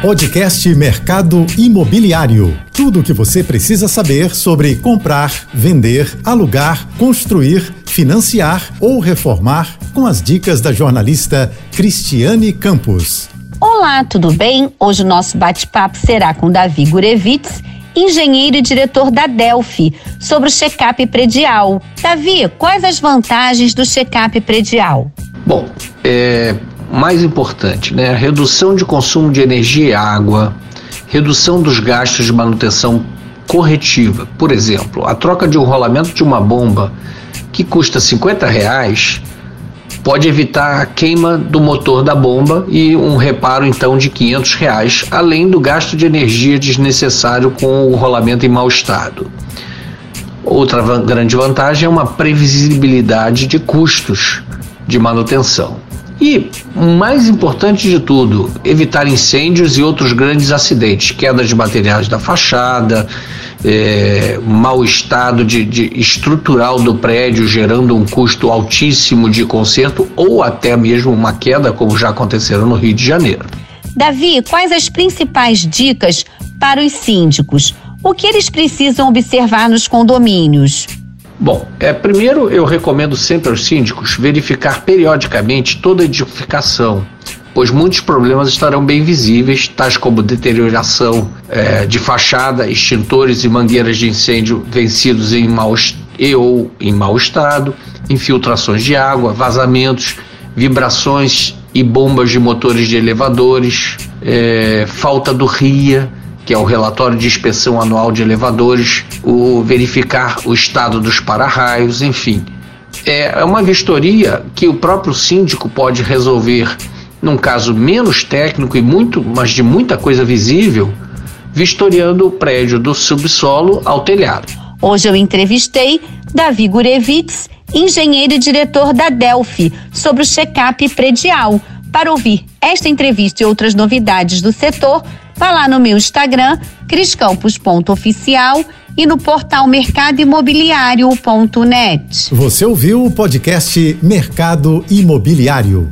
Podcast Mercado Imobiliário. Tudo o que você precisa saber sobre comprar, vender, alugar, construir, financiar ou reformar com as dicas da jornalista Cristiane Campos. Olá, tudo bem? Hoje o nosso bate-papo será com Davi Gurevitz, engenheiro e diretor da Delphi, sobre o check-up predial. Davi, quais as vantagens do check-up predial? Bom, é, mais importante, né? Redução de consumo de energia e água, redução dos gastos de manutenção corretiva. Por exemplo, a troca de um rolamento de uma bomba que custa 50 reais pode evitar a queima do motor da bomba e um reparo então de 500 reais, além do gasto de energia desnecessário com o rolamento em mau estado. Outra grande vantagem é uma previsibilidade de custos de manutenção. E, mais importante de tudo, evitar incêndios e outros grandes acidentes, queda de materiais da fachada, é, mau estado de, de estrutural do prédio, gerando um custo altíssimo de conserto ou até mesmo uma queda, como já aconteceram no Rio de Janeiro. Davi, quais as principais dicas para os síndicos? O que eles precisam observar nos condomínios? Bom, é, primeiro eu recomendo sempre aos síndicos verificar periodicamente toda a edificação, pois muitos problemas estarão bem visíveis, tais como deterioração é, de fachada, extintores e mangueiras de incêndio vencidos em mau e ou em mau estado, infiltrações de água, vazamentos, vibrações e bombas de motores de elevadores, é, falta do RIA, que é o relatório de inspeção anual de elevadores, o verificar o estado dos para-raios, enfim. É, é uma vistoria que o próprio síndico pode resolver num caso menos técnico e muito, mas de muita coisa visível, vistoriando o prédio do subsolo ao telhado. Hoje eu entrevistei Davi Gurevitz, engenheiro e diretor da Delphi, sobre o check-up predial. Para ouvir esta entrevista e outras novidades do setor, Vá lá no meu Instagram, criscampos.oficial e no portal mercadoimobiliário.net. Você ouviu o podcast Mercado Imobiliário.